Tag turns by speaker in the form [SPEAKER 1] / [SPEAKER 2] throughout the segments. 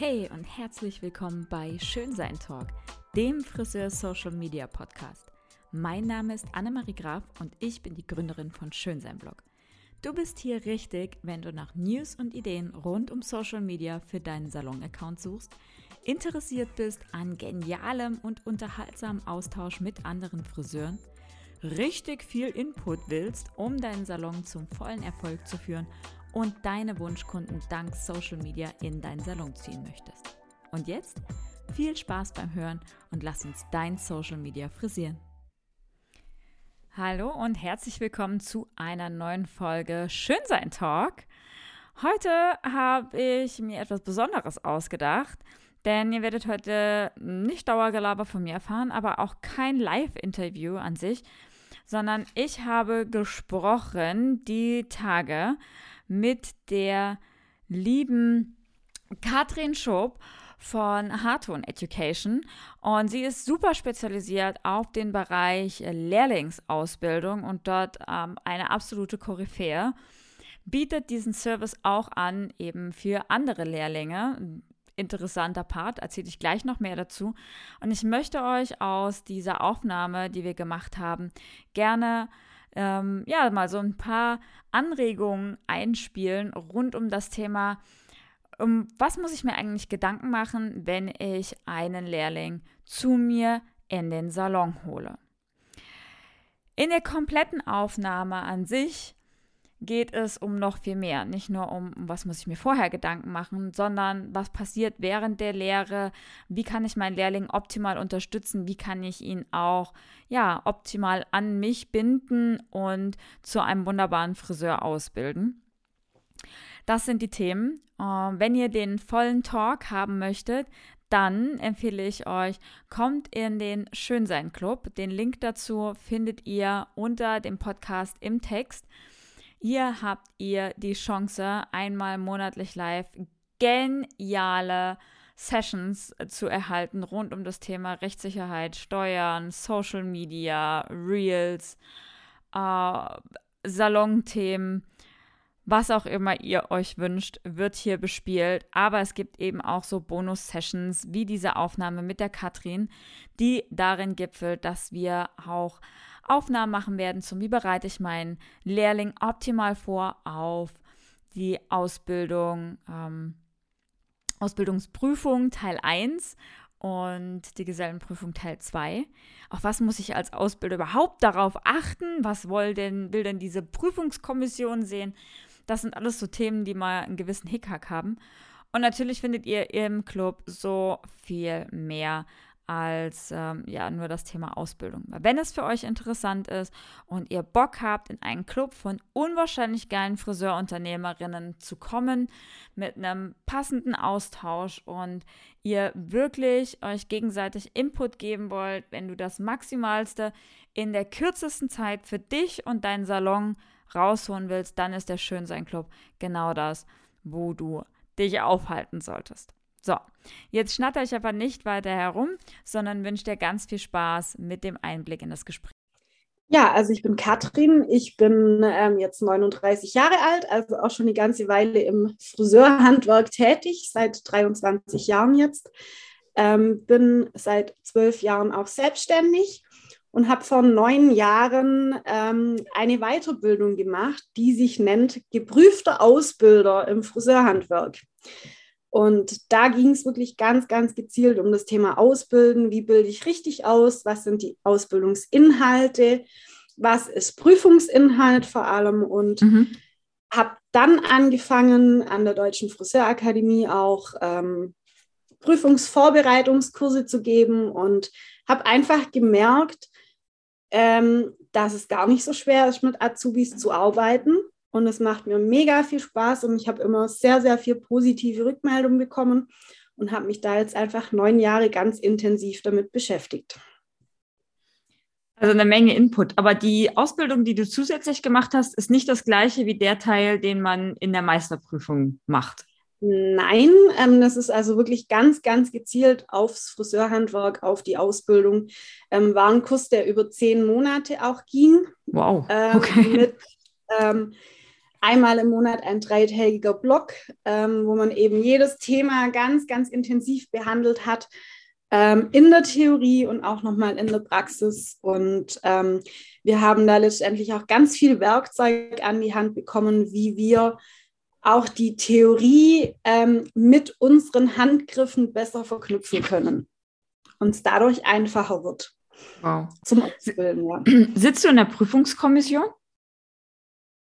[SPEAKER 1] Hey und herzlich willkommen bei Schönsein Talk, dem Friseur Social Media Podcast. Mein Name ist Annemarie Graf und ich bin die Gründerin von Schönsein Blog. Du bist hier richtig, wenn du nach News und Ideen rund um Social Media für deinen Salon-Account suchst, interessiert bist an genialem und unterhaltsamem Austausch mit anderen Friseuren, richtig viel Input willst, um deinen Salon zum vollen Erfolg zu führen und deine Wunschkunden dank Social Media in deinen Salon ziehen möchtest. Und jetzt viel Spaß beim Hören und lass uns dein Social Media frisieren. Hallo und herzlich willkommen zu einer neuen Folge Schönsein Talk. Heute habe ich mir etwas Besonderes ausgedacht, denn ihr werdet heute nicht Dauergelaber von mir erfahren, aber auch kein Live-Interview an sich, sondern ich habe gesprochen die Tage mit der lieben Katrin Schob von Harton Education und sie ist super spezialisiert auf den Bereich Lehrlingsausbildung und dort ähm, eine absolute Koryphäe. Bietet diesen Service auch an, eben für andere Lehrlinge. Interessanter Part, erzähle ich gleich noch mehr dazu. Und ich möchte euch aus dieser Aufnahme, die wir gemacht haben, gerne ähm, ja, mal so ein paar Anregungen einspielen rund um das Thema, um was muss ich mir eigentlich Gedanken machen, wenn ich einen Lehrling zu mir in den Salon hole. In der kompletten Aufnahme an sich geht es um noch viel mehr. Nicht nur um, was muss ich mir vorher Gedanken machen, sondern was passiert während der Lehre, wie kann ich meinen Lehrling optimal unterstützen, wie kann ich ihn auch ja, optimal an mich binden und zu einem wunderbaren Friseur ausbilden. Das sind die Themen. Ähm, wenn ihr den vollen Talk haben möchtet, dann empfehle ich euch, kommt in den Schönsein Club. Den Link dazu findet ihr unter dem Podcast im Text. Hier habt ihr die Chance, einmal monatlich live geniale Sessions zu erhalten rund um das Thema Rechtssicherheit, Steuern, Social Media, Reels, äh, Salonthemen, was auch immer ihr euch wünscht, wird hier bespielt. Aber es gibt eben auch so Bonus-Sessions wie diese Aufnahme mit der Katrin, die darin gipfelt, dass wir auch Aufnahmen machen werden zum, wie bereite ich meinen Lehrling optimal vor auf die Ausbildung, ähm, Ausbildungsprüfung Teil 1 und die Gesellenprüfung Teil 2. Auf was muss ich als Ausbilder überhaupt darauf achten? Was will denn, will denn diese Prüfungskommission sehen? Das sind alles so Themen, die mal einen gewissen Hickhack haben. Und natürlich findet ihr im Club so viel mehr als ähm, ja nur das Thema Ausbildung. Wenn es für euch interessant ist und ihr Bock habt, in einen Club von unwahrscheinlich geilen Friseurunternehmerinnen zu kommen, mit einem passenden Austausch und ihr wirklich euch gegenseitig Input geben wollt, wenn du das Maximalste in der kürzesten Zeit für dich und deinen Salon rausholen willst, dann ist der Schönsein Club genau das, wo du dich aufhalten solltest. So, jetzt schnatter ich aber nicht weiter herum, sondern wünsche dir ganz viel Spaß mit dem Einblick in das Gespräch.
[SPEAKER 2] Ja, also ich bin Katrin, ich bin ähm, jetzt 39 Jahre alt, also auch schon eine ganze Weile im Friseurhandwerk tätig, seit 23 Jahren jetzt. Ähm, bin seit zwölf Jahren auch selbstständig und habe vor neun Jahren ähm, eine Weiterbildung gemacht, die sich nennt Geprüfter Ausbilder im Friseurhandwerk. Und da ging es wirklich ganz, ganz gezielt um das Thema Ausbilden. Wie bilde ich richtig aus? Was sind die Ausbildungsinhalte? Was ist Prüfungsinhalt vor allem? Und mhm. habe dann angefangen, an der Deutschen Friseurakademie auch ähm, Prüfungsvorbereitungskurse zu geben und habe einfach gemerkt, ähm, dass es gar nicht so schwer ist, mit Azubis zu arbeiten und es macht mir mega viel Spaß und ich habe immer sehr, sehr viel positive Rückmeldungen bekommen und habe mich da jetzt einfach neun Jahre ganz intensiv damit beschäftigt.
[SPEAKER 1] Also eine Menge Input. Aber die Ausbildung, die du zusätzlich gemacht hast, ist nicht das gleiche wie der Teil, den man in der Meisterprüfung macht.
[SPEAKER 2] Nein, ähm, das ist also wirklich ganz, ganz gezielt aufs Friseurhandwerk, auf die Ausbildung. Ähm, war ein Kurs, der über zehn Monate auch ging.
[SPEAKER 1] Wow. Ähm, okay.
[SPEAKER 2] Mit ähm, einmal im Monat ein dreitägiger Blog, ähm, wo man eben jedes Thema ganz, ganz intensiv behandelt hat, ähm, in der Theorie und auch nochmal in der Praxis. Und wir haben da letztendlich auch ganz viel Werkzeug an die Hand bekommen, wie wir auch die Theorie ähm, mit unseren Handgriffen besser verknüpfen können und es dadurch einfacher wird.
[SPEAKER 1] Wow. Zum Ausbilden, ja. Sitzt du in der Prüfungskommission?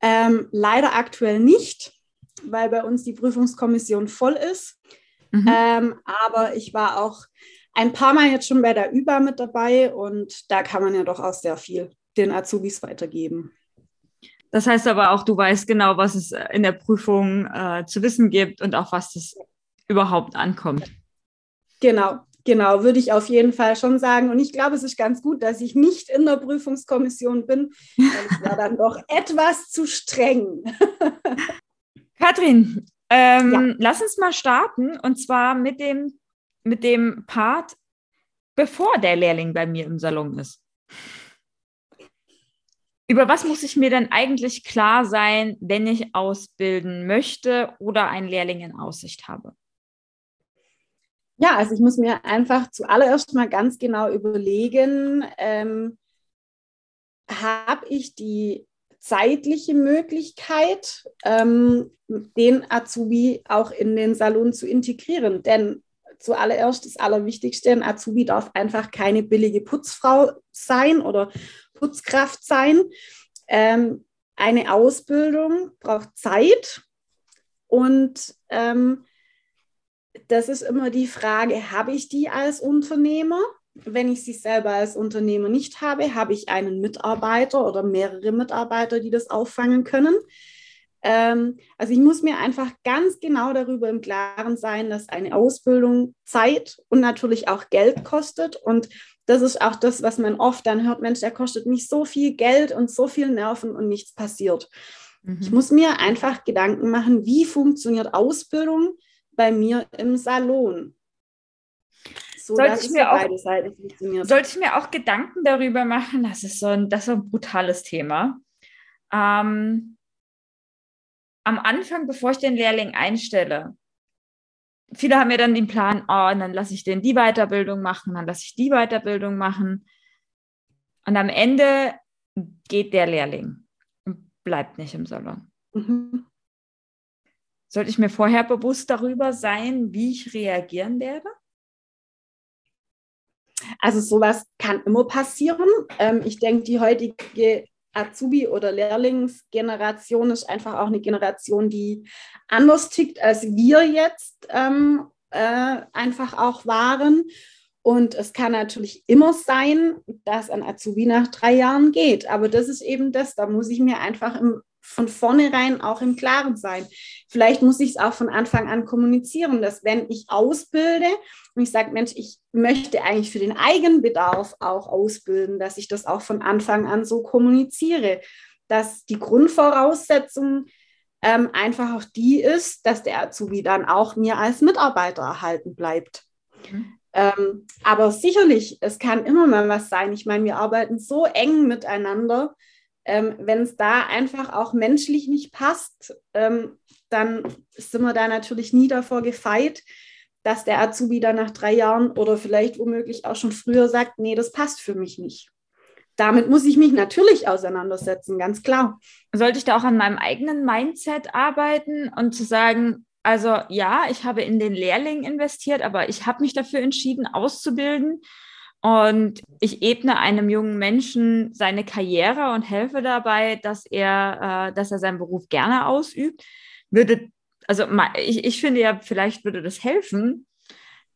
[SPEAKER 2] Ähm, leider aktuell nicht, weil bei uns die Prüfungskommission voll ist. Mhm. Ähm, aber ich war auch ein paar Mal jetzt schon bei der ÜBA mit dabei und da kann man ja doch auch sehr viel den Azubis weitergeben.
[SPEAKER 1] Das heißt aber auch, du weißt genau, was es in der Prüfung äh, zu wissen gibt und auch was das überhaupt ankommt.
[SPEAKER 2] Genau, genau, würde ich auf jeden Fall schon sagen. Und ich glaube, es ist ganz gut, dass ich nicht in der Prüfungskommission bin, es war dann doch etwas zu streng.
[SPEAKER 1] Katrin, ähm, ja. lass uns mal starten und zwar mit dem, mit dem Part, bevor der Lehrling bei mir im Salon ist über was muss ich mir denn eigentlich klar sein, wenn ich ausbilden möchte oder einen Lehrling in Aussicht habe?
[SPEAKER 2] Ja, also ich muss mir einfach zuallererst mal ganz genau überlegen, ähm, habe ich die zeitliche Möglichkeit, ähm, den Azubi auch in den Salon zu integrieren. Denn zuallererst das Allerwichtigste, ein Azubi darf einfach keine billige Putzfrau sein oder Putzkraft sein. Ähm, eine Ausbildung braucht Zeit und ähm, das ist immer die Frage, habe ich die als Unternehmer? Wenn ich sie selber als Unternehmer nicht habe, habe ich einen Mitarbeiter oder mehrere Mitarbeiter, die das auffangen können. Ähm, also ich muss mir einfach ganz genau darüber im Klaren sein, dass eine Ausbildung Zeit und natürlich auch Geld kostet. Und das ist auch das, was man oft dann hört, Mensch, der kostet mich so viel Geld und so viel Nerven und nichts passiert. Mhm. Ich muss mir einfach Gedanken machen, wie funktioniert Ausbildung bei mir im Salon.
[SPEAKER 1] So, sollte, ich mir auch, sollte ich mir auch Gedanken darüber machen, das ist so ein, das ist ein brutales Thema. Ähm, am Anfang, bevor ich den Lehrling einstelle, viele haben ja dann den Plan, oh, und dann lasse ich den die Weiterbildung machen, dann lasse ich die Weiterbildung machen. Und am Ende geht der Lehrling und bleibt nicht im Salon. Mhm. Sollte ich mir vorher bewusst darüber sein, wie ich reagieren werde?
[SPEAKER 2] Also sowas kann immer passieren. Ähm, ich denke, die heutige Azubi- oder Lehrlingsgeneration ist einfach auch eine Generation, die anders tickt, als wir jetzt ähm, äh, einfach auch waren. Und es kann natürlich immer sein, dass ein Azubi nach drei Jahren geht. Aber das ist eben das, da muss ich mir einfach im von vornherein auch im Klaren sein. Vielleicht muss ich es auch von Anfang an kommunizieren, dass wenn ich ausbilde und ich sage, Mensch, ich möchte eigentlich für den Eigenbedarf auch ausbilden, dass ich das auch von Anfang an so kommuniziere, dass die Grundvoraussetzung ähm, einfach auch die ist, dass der Azubi dann auch mir als Mitarbeiter erhalten bleibt. Mhm. Ähm, aber sicherlich, es kann immer mal was sein. Ich meine, wir arbeiten so eng miteinander, ähm, Wenn es da einfach auch menschlich nicht passt, ähm, dann sind wir da natürlich nie davor gefeit, dass der Azubi dann nach drei Jahren oder vielleicht womöglich auch schon früher sagt, nee, das passt für mich nicht. Damit muss ich mich natürlich auseinandersetzen, ganz klar.
[SPEAKER 1] Sollte ich da auch an meinem eigenen Mindset arbeiten und zu sagen, also ja, ich habe in den Lehrling investiert, aber ich habe mich dafür entschieden, auszubilden und ich ebne einem jungen Menschen seine Karriere und helfe dabei, dass er, äh, dass er seinen Beruf gerne ausübt. Würde, also ich, ich finde ja, vielleicht würde das helfen,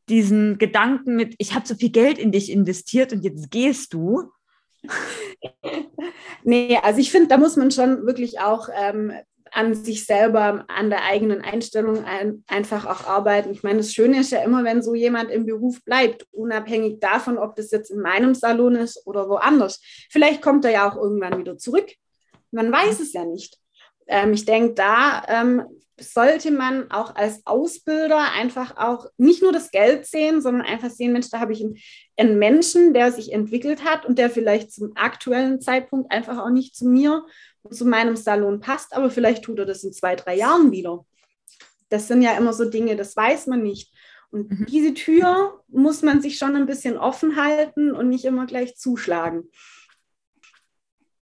[SPEAKER 1] diesen Gedanken mit, ich habe so viel Geld in dich investiert und jetzt gehst du.
[SPEAKER 2] Nee, also ich finde, da muss man schon wirklich auch ähm, an sich selber, an der eigenen Einstellung ein, einfach auch arbeiten. Ich meine, das Schöne ist ja immer, wenn so jemand im Beruf bleibt, unabhängig davon, ob das jetzt in meinem Salon ist oder woanders. Vielleicht kommt er ja auch irgendwann wieder zurück. Man weiß es ja nicht. Ähm, ich denke, da ähm, sollte man auch als Ausbilder einfach auch nicht nur das Geld sehen, sondern einfach sehen, Mensch, da habe ich einen, einen Menschen, der sich entwickelt hat und der vielleicht zum aktuellen Zeitpunkt einfach auch nicht zu mir zu meinem Salon passt, aber vielleicht tut er das in zwei, drei Jahren wieder. Das sind ja immer so Dinge, das weiß man nicht. Und mhm. diese Tür muss man sich schon ein bisschen offen halten und nicht immer gleich zuschlagen.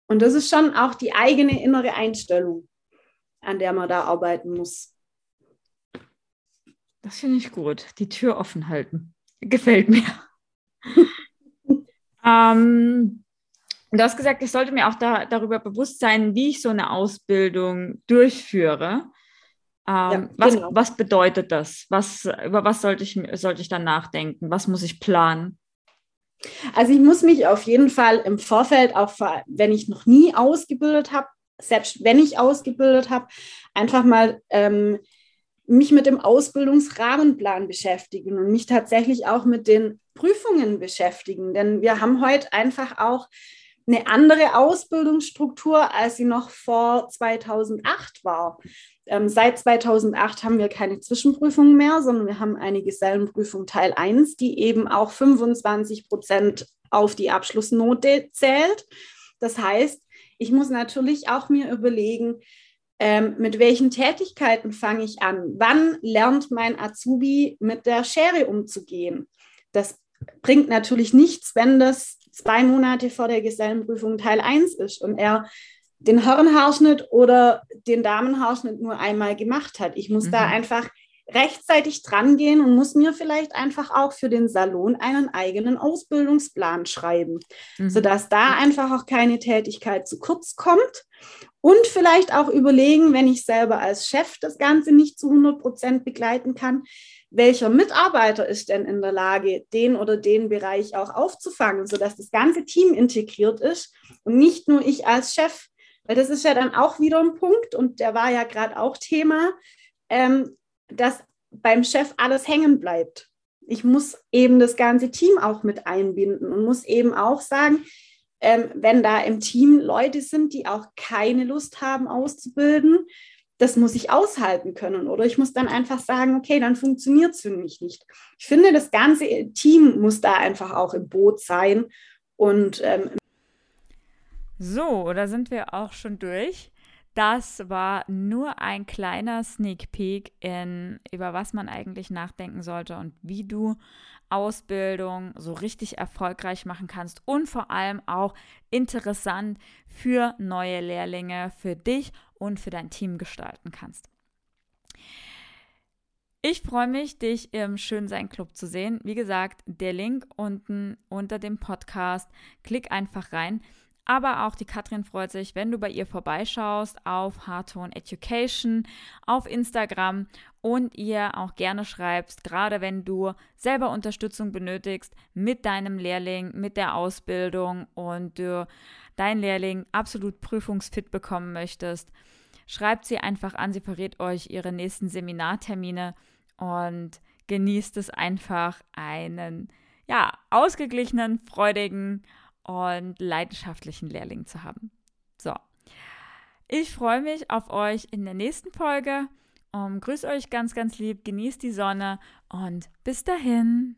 [SPEAKER 2] Und das ist schon auch die eigene innere Einstellung, an der man da arbeiten muss.
[SPEAKER 1] Das finde ich gut. Die Tür offen halten. Gefällt mir. ähm, du hast gesagt, ich sollte mir auch da, darüber bewusst sein, wie ich so eine Ausbildung durchführe. Ähm, ja, was, genau. was bedeutet das? Was, über was sollte ich, sollte ich dann nachdenken? Was muss ich planen?
[SPEAKER 2] Also ich muss mich auf jeden Fall im Vorfeld, auch wenn ich noch nie ausgebildet habe, selbst wenn ich ausgebildet habe, einfach mal ähm, mich mit dem Ausbildungsrahmenplan beschäftigen und mich tatsächlich auch mit den Prüfungen beschäftigen. Denn wir haben heute einfach auch eine andere Ausbildungsstruktur, als sie noch vor 2008 war. Ähm, seit 2008 haben wir keine Zwischenprüfungen mehr, sondern wir haben eine Gesellenprüfung Teil 1, die eben auch 25 Prozent auf die Abschlussnote zählt. Das heißt, ich muss natürlich auch mir überlegen, ähm, mit welchen Tätigkeiten fange ich an? Wann lernt mein Azubi mit der Schere umzugehen? Das bringt natürlich nichts, wenn das zwei Monate vor der Gesellenprüfung Teil 1 ist und er den Herrenhaarschnitt oder den Damenhaarschnitt nur einmal gemacht hat. Ich muss mhm. da einfach rechtzeitig dran gehen und muss mir vielleicht einfach auch für den Salon einen eigenen Ausbildungsplan schreiben, mhm. sodass da einfach auch keine Tätigkeit zu kurz kommt und vielleicht auch überlegen, wenn ich selber als Chef das Ganze nicht zu 100 Prozent begleiten kann, welcher Mitarbeiter ist denn in der Lage, den oder den Bereich auch aufzufangen, sodass das ganze Team integriert ist und nicht nur ich als Chef. Weil das ist ja dann auch wieder ein Punkt und der war ja gerade auch Thema, ähm, dass beim Chef alles hängen bleibt. Ich muss eben das ganze Team auch mit einbinden und muss eben auch sagen, ähm, wenn da im Team Leute sind, die auch keine Lust haben auszubilden, das muss ich aushalten können. Oder ich muss dann einfach sagen, okay, dann funktioniert es für mich nicht. Ich finde, das ganze Team muss da einfach auch im Boot sein. Und ähm
[SPEAKER 1] so, da sind wir auch schon durch. Das war nur ein kleiner Sneak Peek in über was man eigentlich nachdenken sollte und wie du Ausbildung so richtig erfolgreich machen kannst und vor allem auch interessant für neue Lehrlinge, für dich und für dein Team gestalten kannst. Ich freue mich, dich im Schönsein Club zu sehen. Wie gesagt, der Link unten unter dem Podcast. Klick einfach rein. Aber auch die Katrin freut sich, wenn du bei ihr vorbeischaust auf Hardtone Education auf Instagram und ihr auch gerne schreibst, gerade wenn du selber Unterstützung benötigst mit deinem Lehrling, mit der Ausbildung und du dein Lehrling absolut prüfungsfit bekommen möchtest. Schreibt sie einfach an, sie verrät euch ihre nächsten Seminartermine und genießt es einfach einen ja, ausgeglichenen, freudigen und leidenschaftlichen Lehrling zu haben. So. Ich freue mich auf euch in der nächsten Folge. Um, grüß euch ganz, ganz lieb, genießt die Sonne und bis dahin.